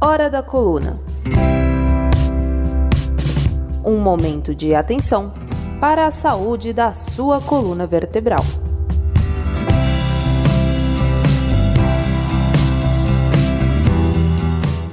Hora da Coluna. Um momento de atenção para a saúde da sua coluna vertebral.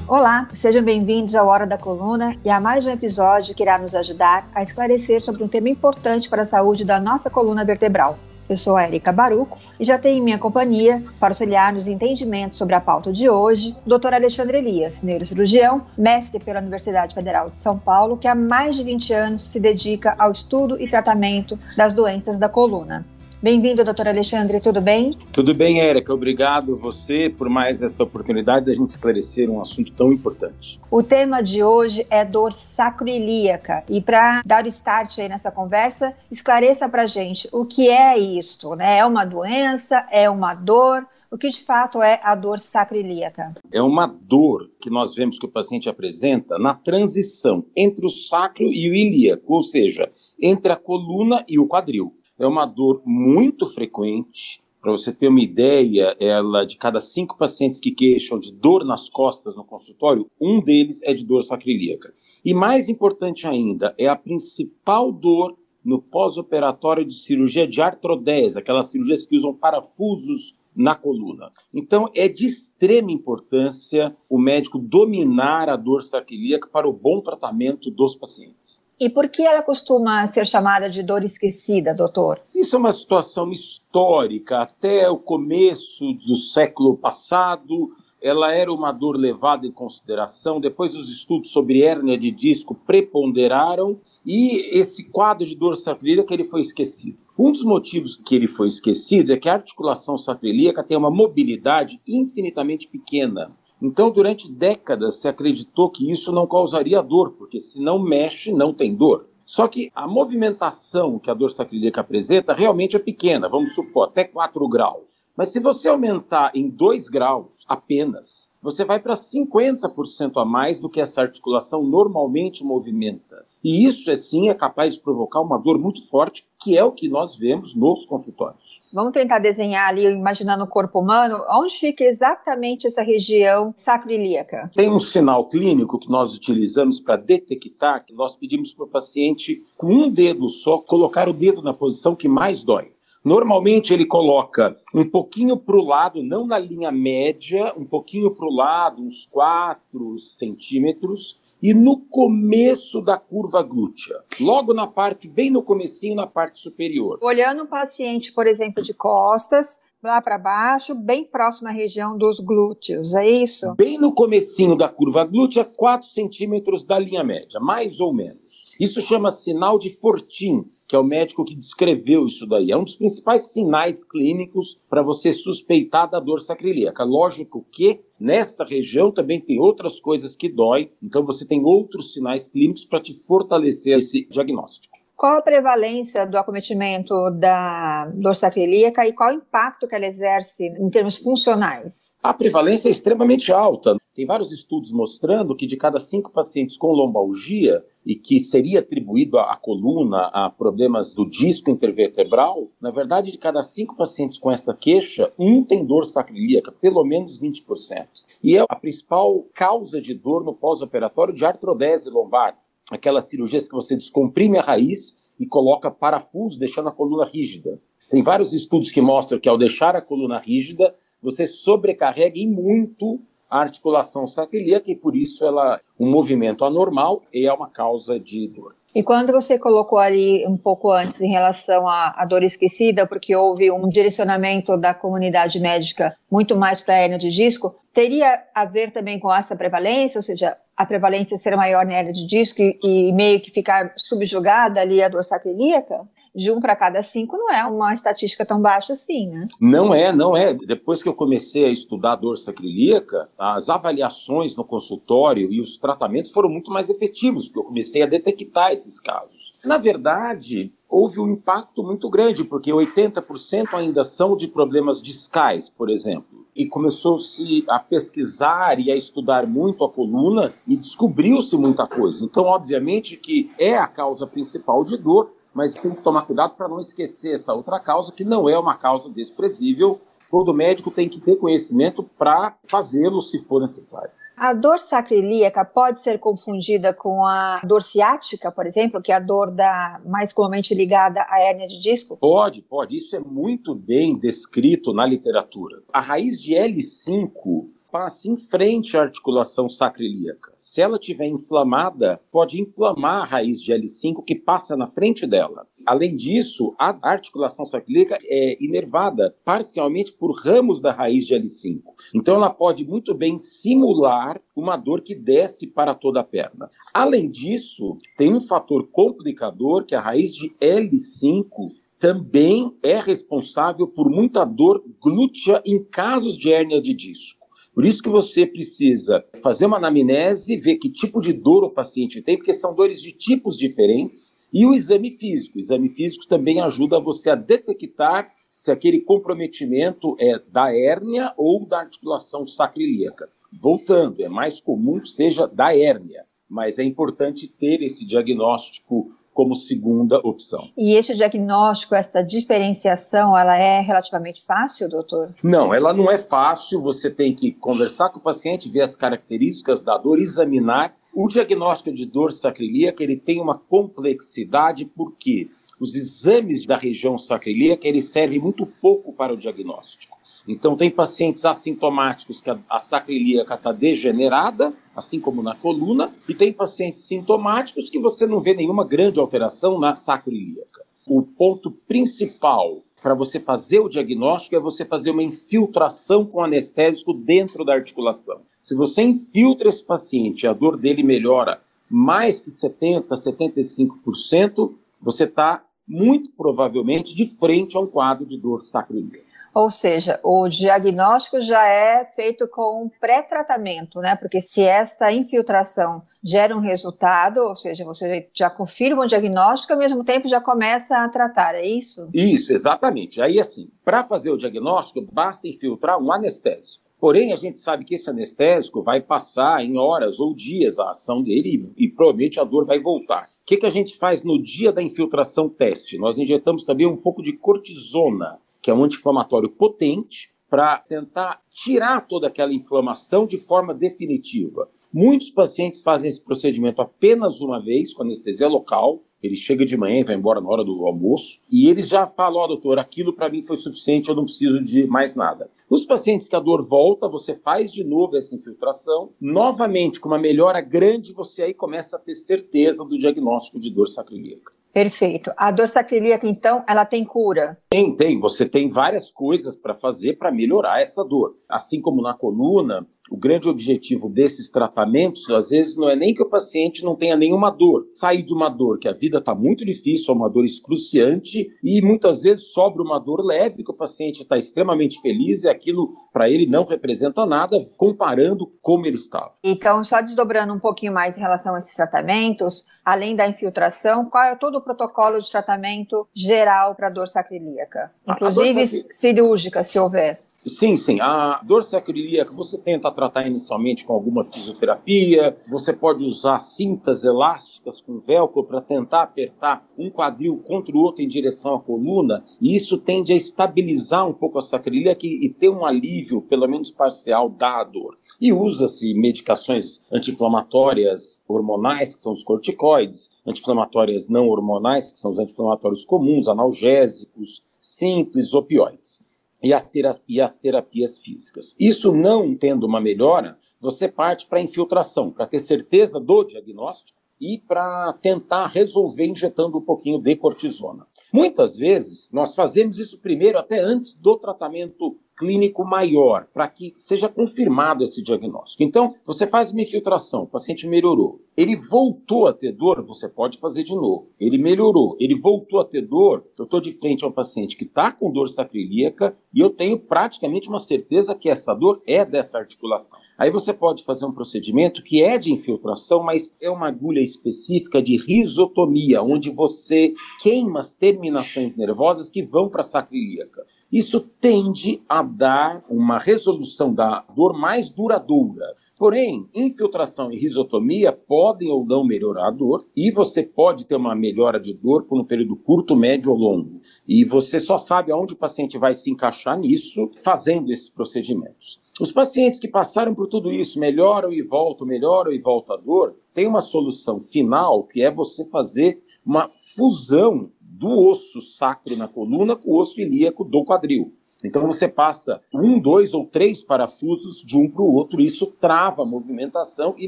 Olá, sejam bem-vindos ao Hora da Coluna e a mais um episódio que irá nos ajudar a esclarecer sobre um tema importante para a saúde da nossa coluna vertebral. Eu sou a Erika Baruco e já tenho em minha companhia, para auxiliar nos entendimentos sobre a pauta de hoje, o Dr. Alexandre Elias, neurocirurgião, mestre pela Universidade Federal de São Paulo, que há mais de 20 anos se dedica ao estudo e tratamento das doenças da coluna. Bem-vindo, doutor Alexandre, tudo bem? Tudo bem, Érica. Obrigado você por mais essa oportunidade de a gente esclarecer um assunto tão importante. O tema de hoje é dor sacroilíaca. E para dar start aí nessa conversa, esclareça para gente o que é isto, né? É uma doença? É uma dor? O que de fato é a dor sacroilíaca? É uma dor que nós vemos que o paciente apresenta na transição entre o sacro e o ilíaco, ou seja, entre a coluna e o quadril. É uma dor muito frequente. Para você ter uma ideia, ela de cada cinco pacientes que queixam de dor nas costas no consultório, um deles é de dor sacrilíaca. E mais importante ainda, é a principal dor no pós-operatório de cirurgia de artrodese, aquelas cirurgias que usam parafusos na coluna. Então, é de extrema importância o médico dominar a dor sacrilíaca para o bom tratamento dos pacientes. E por que ela costuma ser chamada de dor esquecida, doutor? Isso é uma situação histórica. Até o começo do século passado, ela era uma dor levada em consideração. Depois, os estudos sobre hérnia de disco preponderaram e esse quadro de dor sacrílica ele foi esquecido. Um dos motivos que ele foi esquecido é que a articulação sacrílica tem uma mobilidade infinitamente pequena. Então, durante décadas, se acreditou que isso não causaria dor, porque se não mexe, não tem dor. Só que a movimentação que a dor sacrílica apresenta realmente é pequena, vamos supor, até 4 graus. Mas se você aumentar em 2 graus apenas, você vai para 50% a mais do que essa articulação normalmente movimenta. E isso, assim, é capaz de provocar uma dor muito forte, que é o que nós vemos nos consultórios. Vamos tentar desenhar ali, imaginando o corpo humano, onde fica exatamente essa região sacroiliaca? Tem um sinal clínico que nós utilizamos para detectar, que nós pedimos para o paciente, com um dedo só, colocar o dedo na posição que mais dói. Normalmente ele coloca um pouquinho para o lado, não na linha média, um pouquinho para o lado, uns 4 centímetros, e no começo da curva glútea, logo na parte, bem no comecinho, na parte superior. Olhando o paciente, por exemplo, de costas, lá para baixo, bem próximo à região dos glúteos, é isso? Bem no comecinho da curva glútea, 4 centímetros da linha média, mais ou menos. Isso chama sinal de Fortin, que é o médico que descreveu isso daí. É um dos principais sinais clínicos para você suspeitar da dor sacrilíaca. Lógico que nesta região também tem outras coisas que dói, então você tem outros sinais clínicos para te fortalecer esse diagnóstico. Qual a prevalência do acometimento da dor sacrilíaca e qual o impacto que ela exerce em termos funcionais? A prevalência é extremamente alta. Tem vários estudos mostrando que de cada cinco pacientes com lombalgia, e que seria atribuído à coluna, a problemas do disco intervertebral, na verdade, de cada cinco pacientes com essa queixa, um tem dor sacrilíaca, pelo menos 20%. E é a principal causa de dor no pós-operatório de artrodese lombar aquelas cirurgias que você descomprime a raiz e coloca parafuso, deixando a coluna rígida. Tem vários estudos que mostram que ao deixar a coluna rígida, você sobrecarrega em muito a articulação sacroiliaca e por isso ela um movimento anormal e é uma causa de dor. E quando você colocou ali um pouco antes em relação à, à dor esquecida, porque houve um direcionamento da comunidade médica muito mais para a hernia de disco, teria a ver também com essa prevalência, ou seja, a prevalência ser maior na hernia de disco e, e meio que ficar subjugada ali a dor sacroiliaca? De um para cada cinco não é uma estatística tão baixa assim, né? Não é, não é. Depois que eu comecei a estudar dor sacrilíaca, as avaliações no consultório e os tratamentos foram muito mais efetivos, porque eu comecei a detectar esses casos. Na verdade, houve um impacto muito grande, porque 80% ainda são de problemas discais, por exemplo e começou-se a pesquisar e a estudar muito a coluna e descobriu-se muita coisa. Então, obviamente que é a causa principal de dor, mas tem que tomar cuidado para não esquecer essa outra causa, que não é uma causa desprezível. Todo médico tem que ter conhecimento para fazê-lo se for necessário. A dor sacroiliaca pode ser confundida com a dor ciática, por exemplo, que é a dor da, mais comumente ligada à hérnia de disco? Pode, pode. Isso é muito bem descrito na literatura. A raiz de L5 passa em frente à articulação sacroiliaca. Se ela estiver inflamada, pode inflamar a raiz de L5 que passa na frente dela. Além disso, a articulação sacroiliaca é inervada parcialmente por ramos da raiz de L5. Então, ela pode muito bem simular uma dor que desce para toda a perna. Além disso, tem um fator complicador que a raiz de L5 também é responsável por muita dor glútea em casos de hérnia de disco. Por isso que você precisa fazer uma anamnese, ver que tipo de dor o paciente tem, porque são dores de tipos diferentes, e o exame físico. O exame físico também ajuda você a detectar se aquele comprometimento é da hérnia ou da articulação sacroiliaca. Voltando, é mais comum que seja da hérnia, mas é importante ter esse diagnóstico como segunda opção. E esse diagnóstico, essa diferenciação, ela é relativamente fácil, doutor? Não, ela não é fácil. Você tem que conversar com o paciente, ver as características da dor, examinar. O diagnóstico de dor sacroiliaca, ele tem uma complexidade porque os exames da região sacroiliaca, eles servem muito pouco para o diagnóstico. Então, tem pacientes assintomáticos que a, a sacroiliaca está degenerada, assim como na coluna, e tem pacientes sintomáticos que você não vê nenhuma grande alteração na sacroiliaca. O ponto principal para você fazer o diagnóstico é você fazer uma infiltração com anestésico dentro da articulação. Se você infiltra esse paciente a dor dele melhora mais que 70%, 75%, você está muito provavelmente de frente a um quadro de dor sacroiliaca. Ou seja, o diagnóstico já é feito com um pré-tratamento, né? Porque se esta infiltração gera um resultado, ou seja, você já confirma o diagnóstico e ao mesmo tempo já começa a tratar, é isso? Isso, exatamente. Aí, assim, para fazer o diagnóstico, basta infiltrar um anestésico. Porém, a gente sabe que esse anestésico vai passar em horas ou dias a ação dele e, e provavelmente a dor vai voltar. O que, que a gente faz no dia da infiltração teste? Nós injetamos também um pouco de cortisona que é um anti-inflamatório potente, para tentar tirar toda aquela inflamação de forma definitiva. Muitos pacientes fazem esse procedimento apenas uma vez, com anestesia local. Ele chega de manhã e vai embora na hora do almoço. E eles já falam: Ó, oh, doutor, aquilo para mim foi suficiente, eu não preciso de mais nada. Os pacientes que a dor volta, você faz de novo essa infiltração. Novamente, com uma melhora grande, você aí começa a ter certeza do diagnóstico de dor sacroiliaca. Perfeito. A dor sacroiliaca, então, ela tem cura? Tem, tem. Você tem várias coisas para fazer para melhorar essa dor. Assim como na coluna, o grande objetivo desses tratamentos, às vezes, não é nem que o paciente não tenha nenhuma dor. Sair de uma dor que a vida está muito difícil, é uma dor excruciante, e muitas vezes sobra uma dor leve, que o paciente está extremamente feliz e aquilo para ele não representa nada, comparando como ele estava. Então, só desdobrando um pouquinho mais em relação a esses tratamentos, além da infiltração, qual é todo o protocolo de tratamento geral para dor sacroiliaca? Inclusive cirúrgica, se houver. Sim, sim. A dor sacroiliaca você tenta tratar inicialmente com alguma fisioterapia, você pode usar cintas elásticas com velcro para tentar apertar um quadril contra o outro em direção à coluna, e isso tende a estabilizar um pouco a sacroiliaca e, e ter um alívio, pelo menos parcial, da dor. E usa-se medicações anti-inflamatórias hormonais, que são os corticoides, anti-inflamatórias não hormonais, que são os anti-inflamatórios comuns, analgésicos, simples, opioides e as, e as terapias físicas. Isso não tendo uma melhora, você parte para a infiltração, para ter certeza do diagnóstico e para tentar resolver injetando um pouquinho de cortisona. Muitas vezes, nós fazemos isso primeiro, até antes do tratamento clínico maior, para que seja confirmado esse diagnóstico. Então, você faz uma infiltração, o paciente melhorou. Ele voltou a ter dor, você pode fazer de novo. Ele melhorou, ele voltou a ter dor, eu estou de frente a um paciente que está com dor sacroiliaca e eu tenho praticamente uma certeza que essa dor é dessa articulação. Aí você pode fazer um procedimento que é de infiltração, mas é uma agulha específica de risotomia, onde você queima as terminações nervosas que vão para a sacroiliaca. Isso tende a dar uma resolução da dor mais duradoura. Porém, infiltração e risotomia podem ou não melhorar a dor, e você pode ter uma melhora de dor por um período curto, médio ou longo. E você só sabe aonde o paciente vai se encaixar nisso fazendo esses procedimentos. Os pacientes que passaram por tudo isso, melhoram e voltam, melhoram e voltam a dor, tem uma solução final que é você fazer uma fusão do osso sacro na coluna com o osso ilíaco do quadril. Então você passa um, dois ou três parafusos de um para o outro, isso trava a movimentação e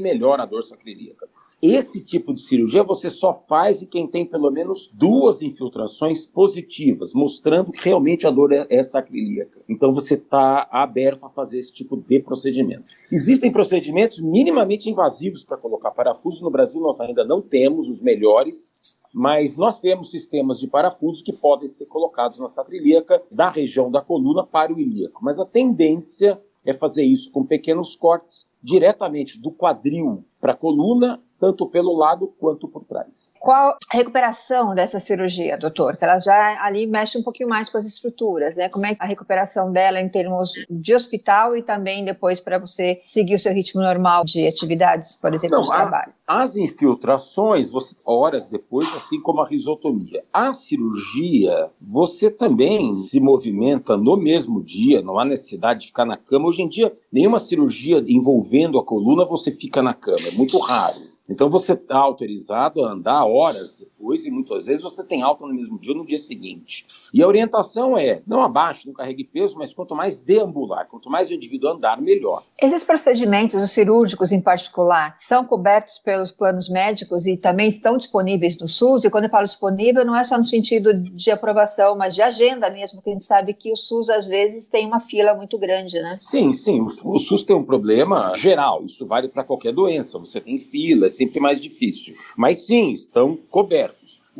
melhora a dor sacroiliaca. Esse tipo de cirurgia você só faz em quem tem pelo menos duas infiltrações positivas, mostrando que realmente a dor é, é sacroiliaca. Então você está aberto a fazer esse tipo de procedimento. Existem procedimentos minimamente invasivos para colocar parafuso. No Brasil nós ainda não temos os melhores, mas nós temos sistemas de parafuso que podem ser colocados na sacroiliaca da região da coluna para o ilíaco. Mas a tendência é fazer isso com pequenos cortes diretamente do quadril para a coluna tanto pelo lado quanto por trás. Qual a recuperação dessa cirurgia, doutor? Que ela já ali mexe um pouquinho mais com as estruturas, né? Como é a recuperação dela em termos de hospital e também depois para você seguir o seu ritmo normal de atividades, por exemplo, Não, de trabalho? A, as infiltrações, você horas depois, assim como a risotomia. A cirurgia, você também se movimenta no mesmo dia, não há necessidade de ficar na cama. Hoje em dia, nenhuma cirurgia envolvendo a coluna você fica na cama, é muito raro. Então você está autorizado a andar horas depois e muitas vezes você tem alta no mesmo dia ou no dia seguinte. E a orientação é não abaixe, não carregue peso, mas quanto mais deambular, quanto mais o indivíduo andar, melhor. Esses procedimentos, os cirúrgicos em particular, são cobertos pelos planos médicos e também estão disponíveis no SUS? E quando eu falo disponível, não é só no sentido de aprovação, mas de agenda mesmo, que a gente sabe que o SUS às vezes tem uma fila muito grande, né? Sim, sim. O SUS tem um problema geral, isso vale para qualquer doença. Você tem filas, sempre mais difícil. Mas sim, estão cobertos.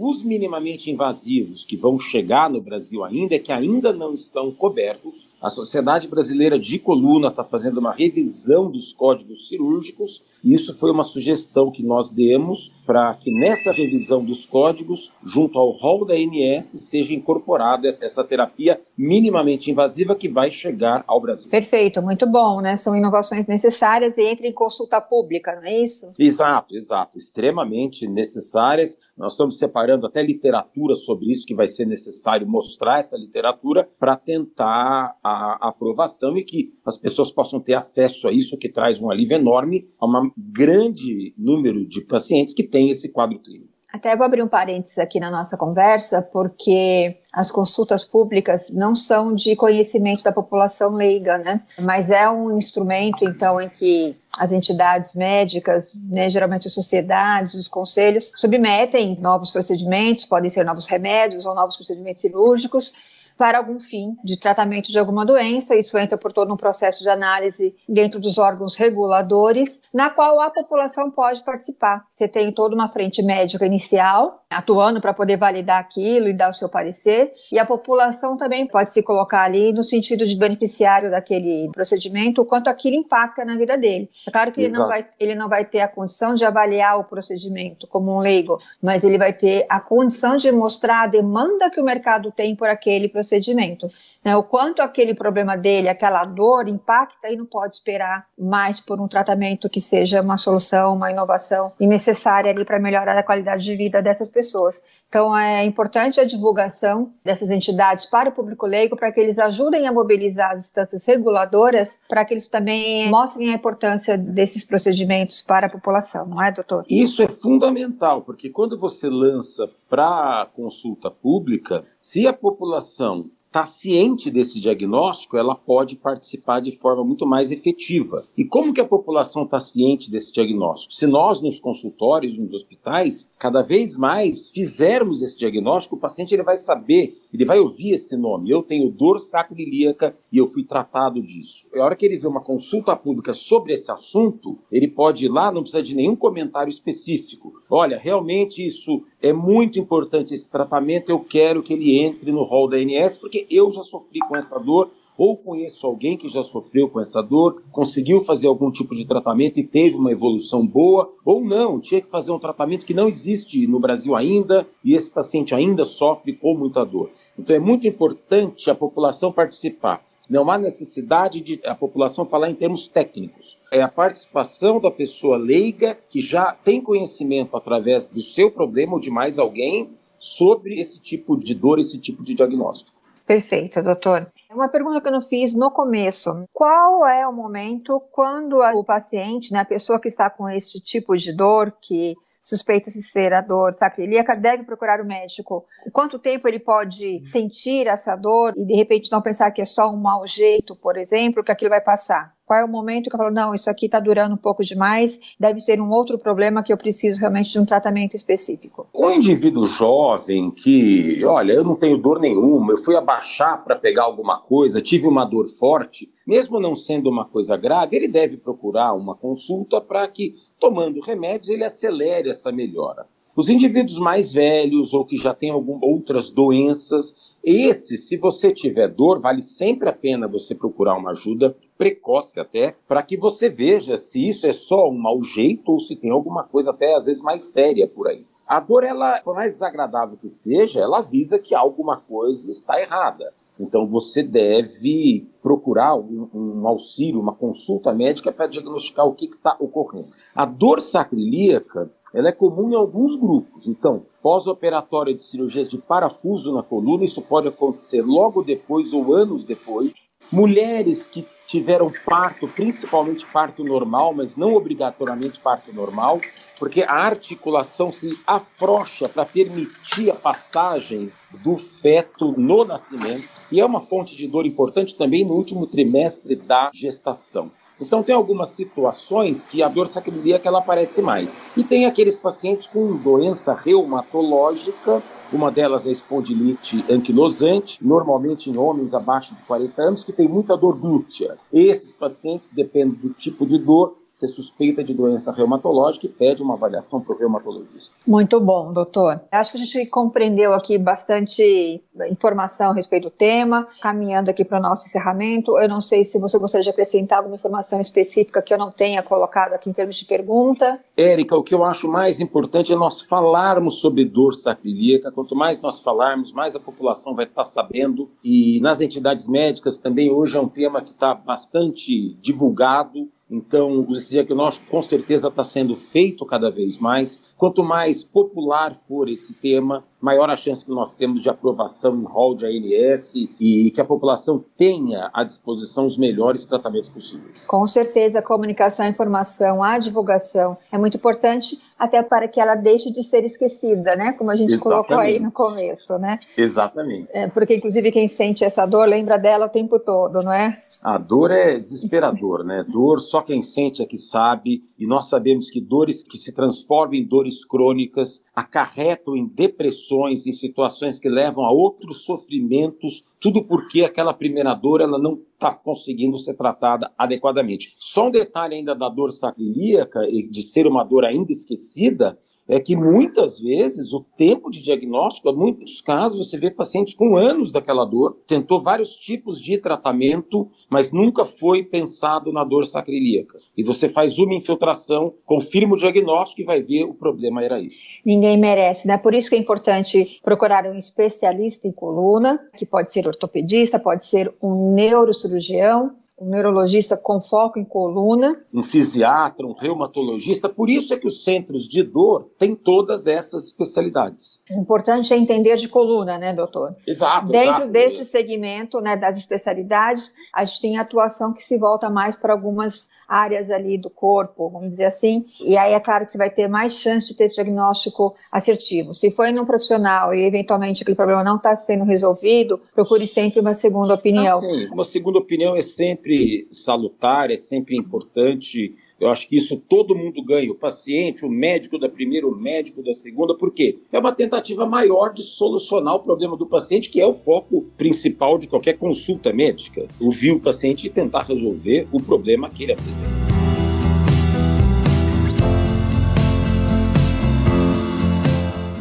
Os minimamente invasivos que vão chegar no Brasil ainda é que ainda não estão cobertos. A Sociedade Brasileira de Coluna está fazendo uma revisão dos códigos cirúrgicos e isso foi uma sugestão que nós demos para que nessa revisão dos códigos, junto ao rol da ANS, seja incorporada essa terapia minimamente invasiva que vai chegar ao Brasil. Perfeito, muito bom, né? São inovações necessárias e entra em consulta pública, não é isso? Exato, exato. Extremamente necessárias. Nós estamos separando até literatura sobre isso, que vai ser necessário mostrar essa literatura para tentar a aprovação e que as pessoas possam ter acesso a isso, que traz um alívio enorme a uma grande número de pacientes que têm esse quadro clínico. Até vou abrir um parênteses aqui na nossa conversa, porque as consultas públicas não são de conhecimento da população leiga, né? Mas é um instrumento, então, em que as entidades médicas, né, geralmente as sociedades, os conselhos, submetem novos procedimentos, podem ser novos remédios ou novos procedimentos cirúrgicos, para algum fim de tratamento de alguma doença. Isso entra por todo um processo de análise dentro dos órgãos reguladores, na qual a população pode participar. Você tem toda uma frente médica inicial, atuando para poder validar aquilo e dar o seu parecer, e a população também pode se colocar ali no sentido de beneficiário daquele procedimento, o quanto aquilo impacta na vida dele. É claro que ele não, vai, ele não vai ter a condição de avaliar o procedimento como um leigo, mas ele vai ter a condição de mostrar a demanda que o mercado tem por aquele procedimento procedimento. Né? O quanto aquele problema dele, aquela dor impacta e não pode esperar mais por um tratamento que seja uma solução, uma inovação necessária ali para melhorar a qualidade de vida dessas pessoas. Então é importante a divulgação dessas entidades para o público leigo para que eles ajudem a mobilizar as instâncias reguladoras para que eles também mostrem a importância desses procedimentos para a população, não é, doutor? Isso é fundamental, porque quando você lança para consulta pública, se a população está ciente desse diagnóstico, ela pode participar de forma muito mais efetiva. E como que a população está ciente desse diagnóstico? Se nós, nos consultórios, nos hospitais, cada vez mais fizermos esse diagnóstico, o paciente ele vai saber, ele vai ouvir esse nome. Eu tenho dor sacroiliaca e eu fui tratado disso. A hora que ele vê uma consulta pública sobre esse assunto, ele pode ir lá, não precisa de nenhum comentário específico. Olha, realmente isso é muito importante esse tratamento, eu quero que ele entre no rol da ANS, porque eu já sofri com essa dor, ou conheço alguém que já sofreu com essa dor, conseguiu fazer algum tipo de tratamento e teve uma evolução boa, ou não, tinha que fazer um tratamento que não existe no Brasil ainda e esse paciente ainda sofre com muita dor. Então é muito importante a população participar. Não há necessidade de a população falar em termos técnicos. É a participação da pessoa leiga que já tem conhecimento através do seu problema ou de mais alguém sobre esse tipo de dor, esse tipo de diagnóstico. Perfeito, doutor. Uma pergunta que eu não fiz no começo. Qual é o momento quando o paciente, né, a pessoa que está com esse tipo de dor, que suspeita-se ser a dor sacrilíaca, deve procurar o médico. Quanto tempo ele pode sentir essa dor e de repente não pensar que é só um mau jeito, por exemplo, que aquilo vai passar? Qual é o momento que eu falo, não, isso aqui está durando um pouco demais, deve ser um outro problema que eu preciso realmente de um tratamento específico? Um indivíduo jovem que, olha, eu não tenho dor nenhuma, eu fui abaixar para pegar alguma coisa, tive uma dor forte, mesmo não sendo uma coisa grave, ele deve procurar uma consulta para que, tomando remédios, ele acelere essa melhora. Os indivíduos mais velhos ou que já têm algumas outras doenças, esse, se você tiver dor, vale sempre a pena você procurar uma ajuda precoce até, para que você veja se isso é só um mau jeito ou se tem alguma coisa até às vezes mais séria por aí. A dor, ela, por mais desagradável que seja, ela avisa que alguma coisa está errada. Então você deve procurar um, um auxílio, uma consulta médica para diagnosticar o que está ocorrendo. A dor sacrilíaca, ela é comum em alguns grupos. Então, pós-operatória de cirurgias de parafuso na coluna, isso pode acontecer logo depois ou anos depois. Mulheres que tiveram parto, principalmente parto normal, mas não obrigatoriamente parto normal, porque a articulação se afrouxa para permitir a passagem do feto no nascimento, e é uma fonte de dor importante também no último trimestre da gestação. Então tem algumas situações que a dor sacrilíaca ela aparece mais. E tem aqueles pacientes com doença reumatológica, uma delas é a espondilite anquilosante, normalmente em homens abaixo de 40 anos, que tem muita dor glútea. Esses pacientes, dependendo do tipo de dor, você suspeita de doença reumatológica e pede uma avaliação para o reumatologista. Muito bom, doutor. Acho que a gente compreendeu aqui bastante informação a respeito do tema, caminhando aqui para o nosso encerramento. Eu não sei se você gostaria de acrescentar alguma informação específica que eu não tenha colocado aqui em termos de pergunta. Érica, o que eu acho mais importante é nós falarmos sobre dor sacrilíaca. Quanto mais nós falarmos, mais a população vai estar sabendo. E nas entidades médicas também hoje é um tema que está bastante divulgado então, esse diagnóstico com certeza está sendo feito cada vez mais. Quanto mais popular for esse tema, maior a chance que nós temos de aprovação em rol de ANS e que a população tenha à disposição os melhores tratamentos possíveis. Com certeza, a comunicação, a informação, a divulgação é muito importante, até para que ela deixe de ser esquecida, né? Como a gente Exatamente. colocou aí no começo, né? Exatamente. É, porque, inclusive, quem sente essa dor lembra dela o tempo todo, não é? A dor é desesperador, né? Dor só quem sente é que sabe, e nós sabemos que dores que se transformam em dores crônicas acarretam em depressões, em situações que levam a outros sofrimentos, tudo porque aquela primeira dor ela não está conseguindo ser tratada adequadamente. Só um detalhe ainda da dor sacrilíaca, de ser uma dor ainda esquecida, é que muitas vezes o tempo de diagnóstico, em muitos casos, você vê pacientes com anos daquela dor, tentou vários tipos de tratamento, mas nunca foi pensado na dor sacrilíaca. E você faz uma infiltração, confirma o diagnóstico e vai ver o problema era isso. Ninguém merece, né? Por isso que é importante procurar um especialista em coluna, que pode ser ortopedista, pode ser um neurocirurgião, um neurologista com foco em coluna. Um fisiatra, um reumatologista. Por isso é que os centros de dor têm todas essas especialidades. O importante é entender de coluna, né, doutor? Exato. Dentro exato. deste segmento né, das especialidades, a gente tem atuação que se volta mais para algumas áreas ali do corpo, vamos dizer assim. E aí é claro que você vai ter mais chance de ter diagnóstico assertivo. Se for em um profissional e eventualmente aquele problema não está sendo resolvido, procure sempre uma segunda opinião. Ah, sim. Uma segunda opinião é sempre salutar, é sempre importante. Eu acho que isso todo mundo ganha, o paciente, o médico da primeira, o médico da segunda, por quê? É uma tentativa maior de solucionar o problema do paciente, que é o foco principal de qualquer consulta médica. Ouvir o paciente e tentar resolver o problema que ele apresenta.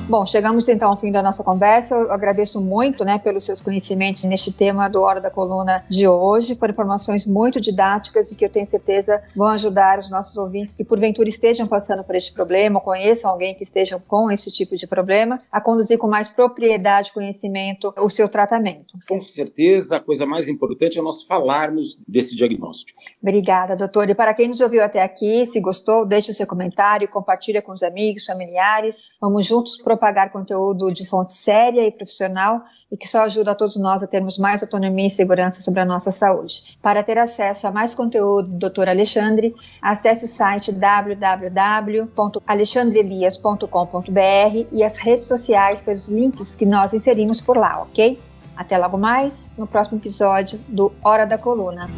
Bom, chegamos então ao fim da nossa conversa. Eu agradeço muito, né, pelos seus conhecimentos neste tema do Hora da Coluna de hoje. Foram informações muito didáticas e que eu tenho certeza vão ajudar os nossos ouvintes que porventura estejam passando por este problema, ou conheçam alguém que esteja com esse tipo de problema, a conduzir com mais propriedade e conhecimento o seu tratamento. Com certeza, a coisa mais importante é nós falarmos desse diagnóstico. Obrigada, doutor. E para quem nos ouviu até aqui, se gostou, deixe o seu comentário, compartilhe com os amigos, familiares. Vamos juntos pro propagar conteúdo de fonte séria e profissional e que só ajuda a todos nós a termos mais autonomia e segurança sobre a nossa saúde. Para ter acesso a mais conteúdo do Dr. Alexandre, acesse o site www.alexandreelias.com.br e as redes sociais pelos links que nós inserimos por lá, ok? Até logo mais no próximo episódio do Hora da Coluna.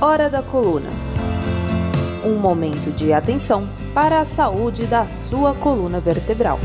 Hora da Coluna. Um momento de atenção para a saúde da sua coluna vertebral.